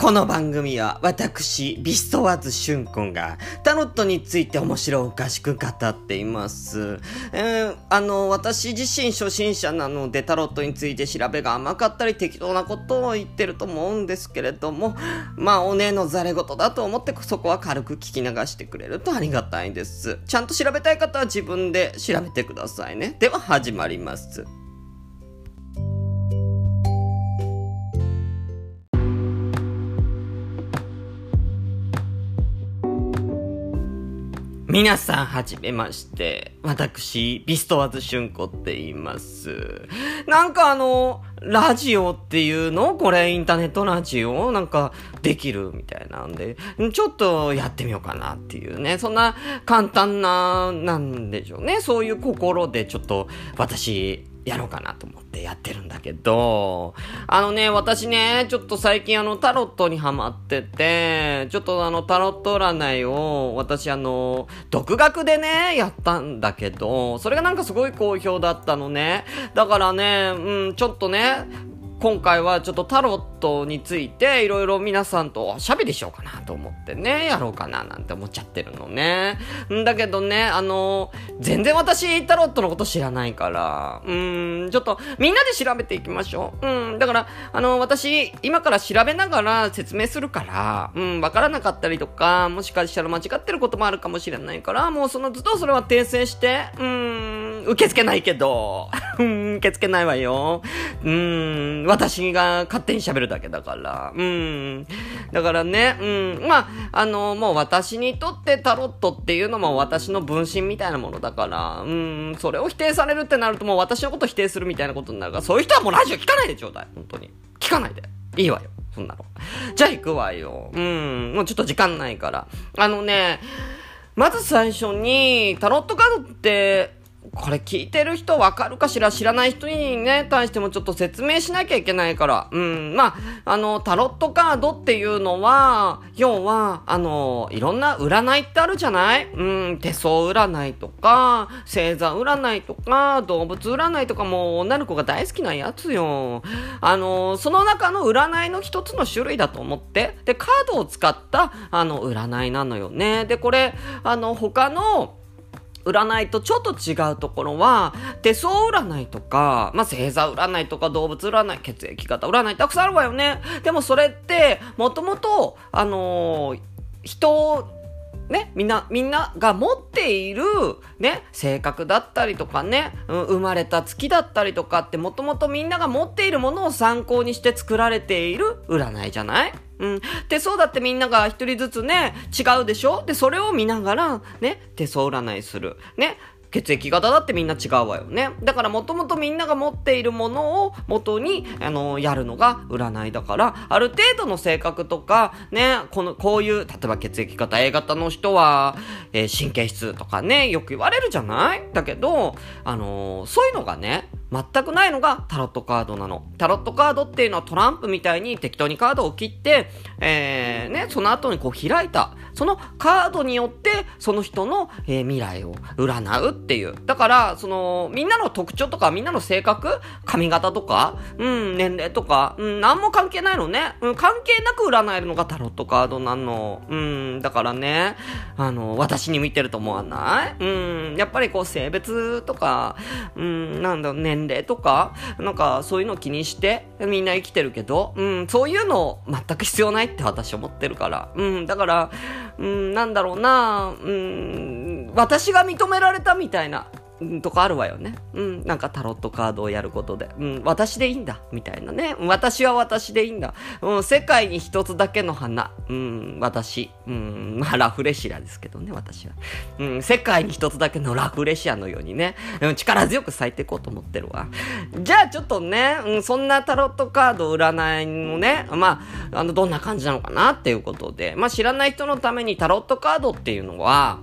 この番組は私、ビストワーズシュン君がタロットについて面白おかしく語っています。えー、あの、私自身初心者なのでタロットについて調べが甘かったり適当なことを言ってると思うんですけれども、まあ、おねのざれ言だと思ってそこは軽く聞き流してくれるとありがたいです。ちゃんと調べたい方は自分で調べてくださいね。では始まります。皆さん、はじめまして。私、ビストワズシュンコって言います。なんかあの、ラジオっていうの？これ、インターネットラジオ？なんか、できるみたいなんで、ちょっとやってみようかなっていうね。そんな簡単な、なんでしょうね。そういう心でちょっと、私、やろうかなと思ってやってるんだけど、あのね、私ね、ちょっと最近あのタロットにハマってて、ちょっとあのタロット占いを私あの、独学でね、やったんだけど、それがなんかすごい好評だったのね。だからね、うん、ちょっとね、今回はちょっとタロットについていろいろ皆さんとおしゃべりしようかなと思ってね、やろうかななんて思っちゃってるのね。んだけどね、あの、全然私タロットのこと知らないから、うん、ちょっとみんなで調べていきましょう。うん、だから、あの、私今から調べながら説明するから、うん、わからなかったりとか、もしかしたら間違ってることもあるかもしれないから、もうそのずっとそれは訂正して、うん、受け付けないけど、うん、受け付けないわよ。うん、私が勝手に喋るだけだから。うん。だからね、うん。まあ、あの、もう私にとってタロットっていうのも私の分身みたいなものだから、うん。それを否定されるってなるともう私のこと否定するみたいなことになるから、そういう人はもうラジオ聞かないでちょうだい。本当に。聞かないで。いいわよ。そんなの。じゃあ行くわよ。うん。もうちょっと時間ないから。あのね、まず最初に、タロットカードって、これ聞いてる人わかるかしら？知らない人にね、対してもちょっと説明しなきゃいけないから。うん。まあ、あの、タロットカードっていうのは、要は、あの、いろんな占いってあるじゃない？うん、手相占いとか、星座占いとか、動物占いとかも女の子が大好きなやつよ。あの、その中の占いの一つの種類だと思って。で、カードを使った、あの、占いなのよね。で、これ、あの、他の、占いとちょっと違うところは、手相占いとか、まあ、星座占いとか動物占い、血液型占いたくさんあるわよね。でもそれって、もともと、あのー、人ね、みんな、みんなが持っている、ね、性格だったりとかね、うん、生まれた月だったりとかって、もともとみんなが持っているものを参考にして作られている占いじゃない？うん。手相だってみんなが一人ずつね、違うでしょ？で、それを見ながら、ね、手相占いする。ね。血液型だってみんな違うわよね。だからもともとみんなが持っているものを元に、あの、やるのが占いだから、ある程度の性格とか、ね、この、こういう、例えば血液型 A 型の人は、えー、神経質とかね、よく言われるじゃない？だけど、あのー、そういうのがね、全くないのがタロットカードなの。タロットカードっていうのはトランプみたいに適当にカードを切って、えー、ね、その後にこう開いた。そのカードによって、その人の、えー、未来を占うっていう。だから、その、みんなの特徴とか、みんなの性格髪型とか、うん、年齢とか、うん、なんも関係ないのね。うん、関係なく占えるのがタロットカードなの。うん、だからね、あの、私に見てると思わない？うん、やっぱりこう性別とか、うん、なんだ、年齢とか、なんかそういうの気にしてみんな生きてるけど、うん、そういうの全く必要ないって私思ってるから。うん、だから、うん、なんだろうな、うん、私が認められたみたいな、とかあるわよね。うん。なんかタロットカードをやることで。うん。私でいいんだ。みたいなね。私は私でいいんだ。うん。世界に一つだけの花。うん。私。うん。まあ、ラフレシアですけどね、私は。うん。世界に一つだけのラフレシアのようにね。うん。力強く咲いていこうと思ってるわ。じゃあ、ちょっとね、うん。そんなタロットカード占いのね、まあ、あの、どんな感じなのかなっていうことで。まあ、知らない人のためにタロットカードっていうのは、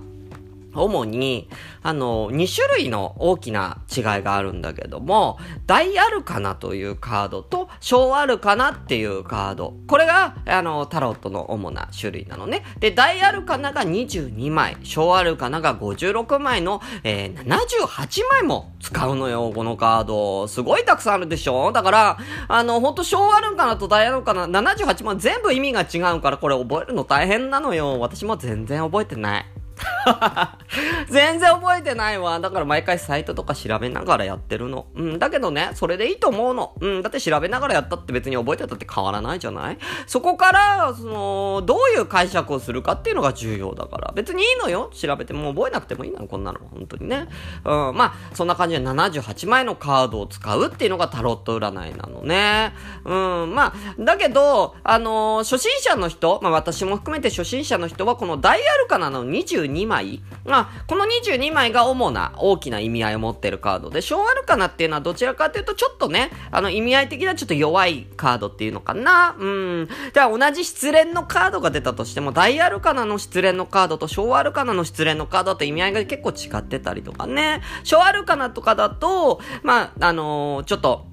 主に、あの、2種類の大きな違いがあるんだけども、大アルカナというカードと、小アルカナっていうカード。これが、あの、タロットの主な種類なのね。で、大アルカナが22枚、小アルカナが56枚の、えー、78枚も使うのよ、このカード。すごいたくさんあるでしょ？だから、あの、ほんと小アルカナと大アルカナ78枚全部意味が違うから、これ覚えるの大変なのよ。私も全然覚えてない。全然覚えてないわ。だから毎回サイトとか調べながらやってるの。うん。だけどね、それでいいと思うの。うん。だって調べながらやったって別に覚えてたって変わらないじゃない？そこから、その、どういう解釈をするかっていうのが重要だから。別にいいのよ。調べても覚えなくてもいいのこんなの。本当にね。うん。まあ、そんな感じで78枚のカードを使うっていうのがタロット占いなのね。うん。まあ、だけど、あのー、初心者の人、まあ私も含めて初心者の人はこのダイアルカナの22 22枚？まあ、この22枚が主な大きな意味合いを持ってるカードで、小アルカナっていうのはどちらかというとちょっとね、あの意味合い的にはちょっと弱いカードっていうのかな。うん。じゃあ同じ失恋のカードが出たとしても、大アルカナの失恋のカードと小アルカナの失恋のカードって意味合いが結構違ってたりとかね。小アルカナとかだと、まあ、あのー、ちょっと、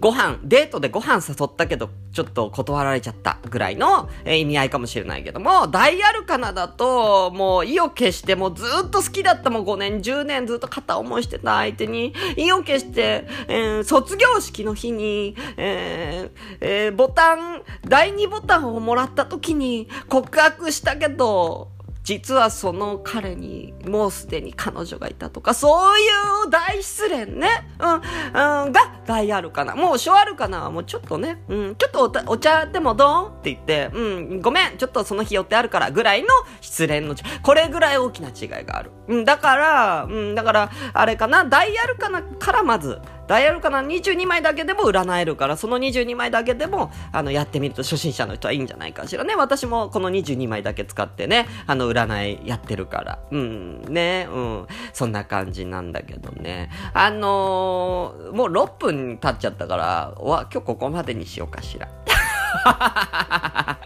ご飯、デートでご飯誘ったけど、ちょっと断られちゃったぐらいの、え、意味合いかもしれないけども、ダイアルカナだと、もう意を決してもうずっと好きだったもん5年、10年ずっと片思いしてた相手に、意を決して、えー、卒業式の日に、えー、えー、ボタン、第2ボタンをもらった時に告白したけど、実はその彼にもうすでに彼女がいたとか、そういう大失恋ね。うん、うん、が大あるかな。もう小あるかなはもうちょっとね、うん、ちょっとお茶でもどうって言って、うん、ごめん、ちょっとその日予定あるからぐらいの失恋の、これぐらい大きな違いがある。うん、だから、うん、だから、あれかな、大あるかなからまず、ダイヤルかな？22枚だけでも占えるから、その22枚だけでも、あの、やってみると初心者の人はいいんじゃないかしらね。私もこの22枚だけ使ってね、あの、占いやってるから。うん、ね、うん。そんな感じなんだけどね。あのー、もう6分経っちゃったから、わ、今日ここまでにしようかしら。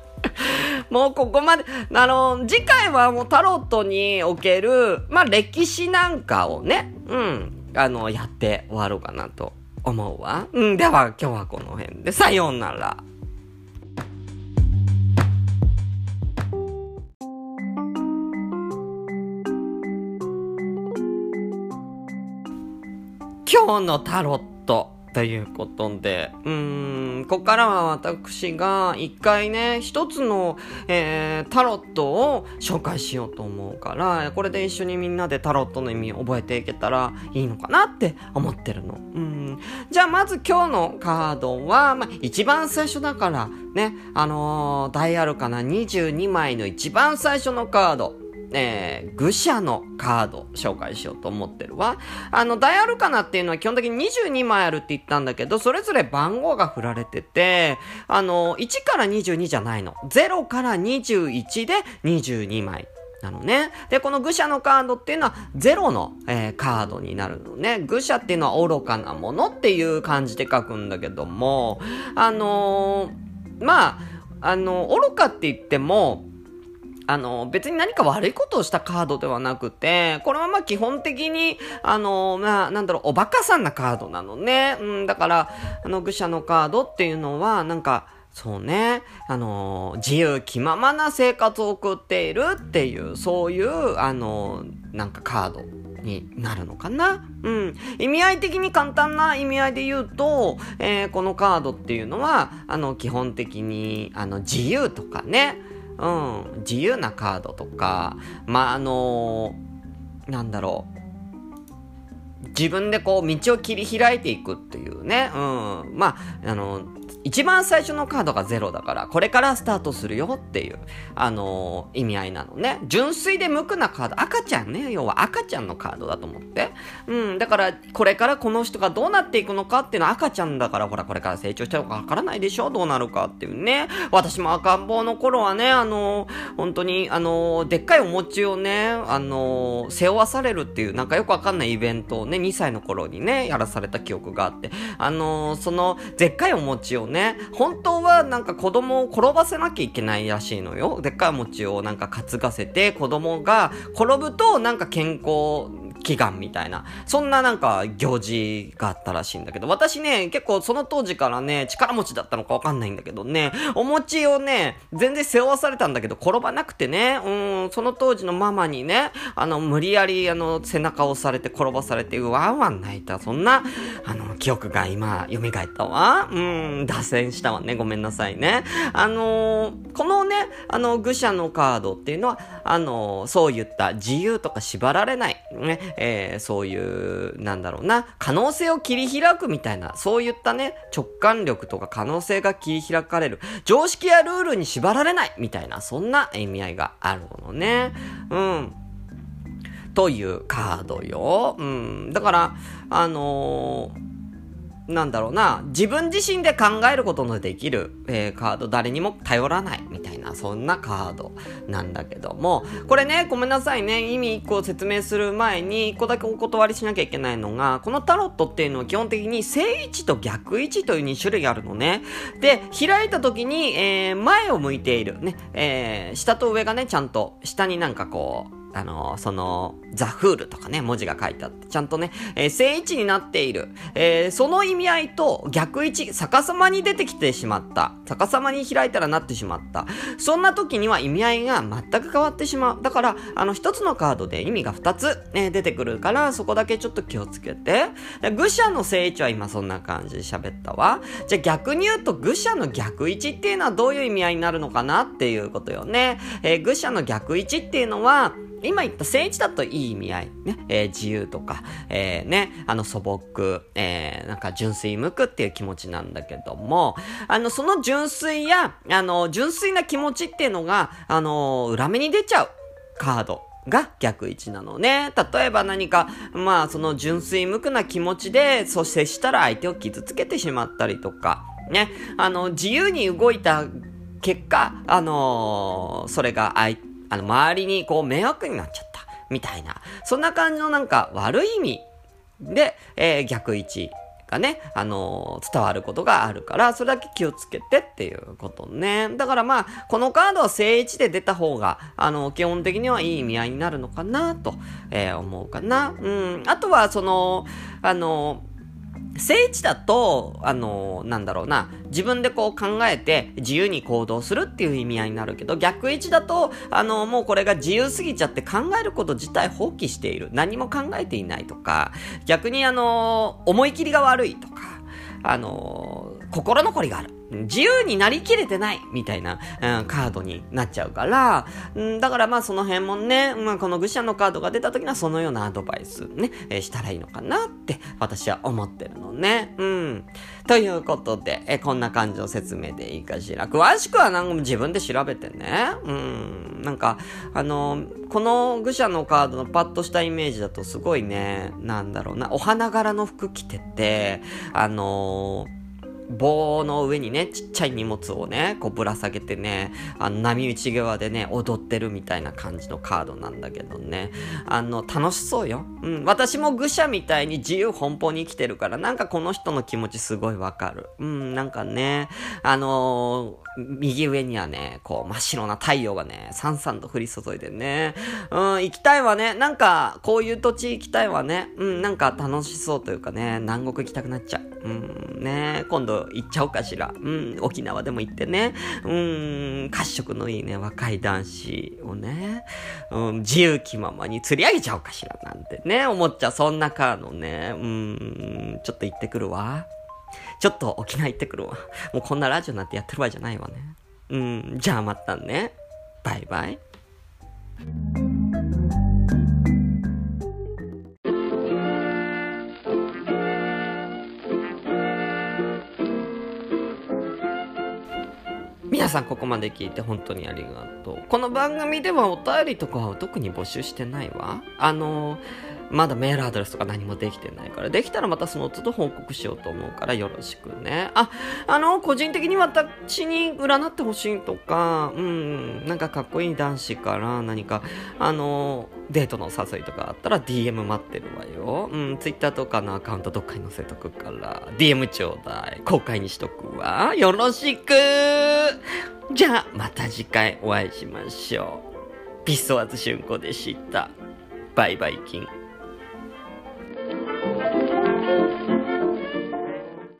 もうここまで、あの、次回はもうタロットにおける、まあ、歴史なんかをね、うん、あの、やって終わろうかなと思うわ。うん、では今日はこの辺で、さようなら。今日のタロット。ということで、うーん、ここからは私が一回ね、一つの、えー、タロットを紹介しようと思うから、これで一緒にみんなでタロットの意味を覚えていけたらいいのかなって思ってるの。うん。じゃあまず今日のカードは、まあ、一番最初だから、ね、あのー、ダイアルかな22枚の一番最初のカード。えー、愚者のカード紹介しようと思ってるわ。あの、大アルカナっていうのは基本的に22枚あるって言ったんだけど、それぞれ番号が振られてて、あの、1から22じゃないの。0から21で22枚。なのね。で、この愚者のカードっていうのはゼロの、えー、カードになるのね。愚者っていうのは愚かなものっていう感じで書くんだけども、あのー、まあ、あの、愚かって言っても、あの、別に何か悪いことをしたカードではなくて、これはまあ基本的に、あの、まあ、なんだろう、おバカさんなカードなのね。うん、だから、あの、愚者のカードっていうのは、なんか、そうね、あの、自由気ままな生活を送っているっていう、そういう、あの、なんかカードになるのかなうん。意味合い的に簡単な意味合いで言うと、えー、このカードっていうのは、あの、基本的に、あの、自由とかね、うん、自由なカードとか、まあ、あのー、なんだろう。自分でこう道を切り開いていくっていうね。うん。まあ、あの、一番最初のカードがゼロだから、これからスタートするよっていう、あのー、意味合いなのね。純粋で無垢なカード、赤ちゃんね、要は赤ちゃんのカードだと思って。うん、だから、これからこの人がどうなっていくのかっていうのは赤ちゃんだから、ほら、これから成長してるかわからないでしょ？どうなるかっていうね。私も赤ん坊の頃はね、あのー、本当に、あのー、でっかいお餅をね、あの背負わされるっていう、なんかよくわかんないイベントをね、2歳の頃にね、やらされた記憶があって、あのその、でっかいお餅をね、ね。本当はなんか子供を転ばせなきゃいけないらしいのよ。でっかい餅をなんか担がせて子供が転ぶとなんか健康祈願みたいな、そんななんか行事があったらしいんだけど、私ね、結構その当時からね、力持ちだったのかわかんないんだけどね、お餅をね、全然背負わされたんだけど、転ばなくてね、うん、その当時のママにね、あの、無理やり、あの、背中を押されて転ばされて、うわうわ泣いた、そんな、あの、記憶が今、蘇ったわ。うん、線したわね、ごめんなさいね。あのー、このね、あの、愚者のカードっていうのは、あのー、そういった自由とか縛られない、ね、えー、そういう、なんだろうな、可能性を切り開くみたいな、そういったね、直感力とか可能性が切り開かれる、常識やルールに縛られないみたいな、そんな意味合いがあるのね。うん。というカードよ。うん。だから、あのーなんだろうな、自分自身で考えることのできる、えー、カード、誰にも頼らないみたいな、そんなカードなんだけども、これね、ごめんなさいね、意味1個説明する前に、1個だけお断りしなきゃいけないのが、このタロットっていうのは基本的に正位置と逆位置という2種類あるのね。で、開いた時に、えー、前を向いている、ね、えー、下と上がね、ちゃんと、下になんかこう、あの、その、ザ・フールとかね、文字が書いてあって、ちゃんとね、えー、正位置になっている。えー、その意味合いと逆位置、逆さまに出てきてしまった。逆さまに開いたらなってしまった。そんな時には意味合いが全く変わってしまう。だから、あの、一つのカードで意味が二つ、えー、出てくるから、そこだけちょっと気をつけて。愚者の正位置は今そんな感じで喋ったわ。じゃあ逆に言うと、愚者の逆位置っていうのはどういう意味合いになるのかなっていうことよね。えー、愚者の逆位置っていうのは、今言った正位置だといい意味合い。ね。えー、自由とか、えー、ね、あの素朴、えー、なんか純粋無垢っていう気持ちなんだけども、あの、その純粋や、あの、純粋な気持ちっていうのが、あの、裏目に出ちゃうカード。が逆位置なのね。例えば何か、まあその純粋無垢な気持ちで、そう接したら相手を傷つけてしまったりとか、ね。あの、自由に動いた結果、あのー、それが相手、あの、周りにこう迷惑になっちゃった。みたいな。そんな感じのなんか悪い意味で、えー、逆位置がね、あのー、伝わることがあるから、それだけ気をつけてっていうことね。だからまあ、このカードは正位置で出た方が、あのー、基本的にはいい意味合いになるのかなと、え思うかな。うん。あとは、その、あの聖地だと、あの、なんだろうな、自分でこう考えて自由に行動するっていう意味合いになるけど、逆位置だと、あの、もうこれが自由すぎちゃって考えること自体放棄している。何も考えていないとか、逆にあの、思い切りが悪いとか、あの心残りがある。自由になりきれてないみたいな、うん、カードになっちゃうから、うん、だからまあその辺もね、まあこの愚者のカードが出た時にはそのようなアドバイスね、えー、したらいいのかなって私は思ってるのね。うん。ということで、えー、こんな感じの説明でいいかしら。詳しくはなんか自分で調べてね。うん。なんか、あのー、この愚者のカードのパッとしたイメージだとすごいね、なんだろうな、お花柄の服着てて、あのー棒の上にね、ちっちゃい荷物をね、こうぶら下げてね、あの、波打ち際でね、踊ってるみたいな感じのカードなんだけどね、あの、楽しそうよ。うん、私も愚者みたいに自由奔放に生きてるから、なんかこの人の気持ちすごいわかる。うん、なんかね、あのー、右上にはね、こう、真っ白な太陽がね、さんさんと降り注いでね、うん、行きたいわね。なんか、こういう土地行きたいわね。うん、なんか楽しそうというかね、南国行きたくなっちゃう。うん、ね、今度行っちゃおうかしら。うん、沖縄でも行ってね。うん、褐色のいいね、若い男子をね、うん、自由気ままに釣り上げちゃおうかしらなんてね、思っちゃう。そんなカードね。うん、ちょっと行ってくるわ。ちょっと沖縄行ってくるわ。もうこんなラジオなんてやってる場合じゃないわね。うん、じゃあまたね。バイバイ。さんここまで聞いて本当にありがとう。この番組ではお便りとかは特に募集してないわ。あの、まだメールアドレスとか何もできてないから、できたらまたその都度報告しようと思うからよろしくね。あ、あの、個人的に私に占ってほしいとか、うん、なんかかっこいい男子から何か、あの、デートの誘いとかあったら DM 待ってるわよ。うん、Twitter とかのアカウントどっかに載せとくから、DM ちょうだい。公開にしとくわ。よろしくじゃあ、また次回お会いしましょう。ピストワズ春子でした。バイバイキン。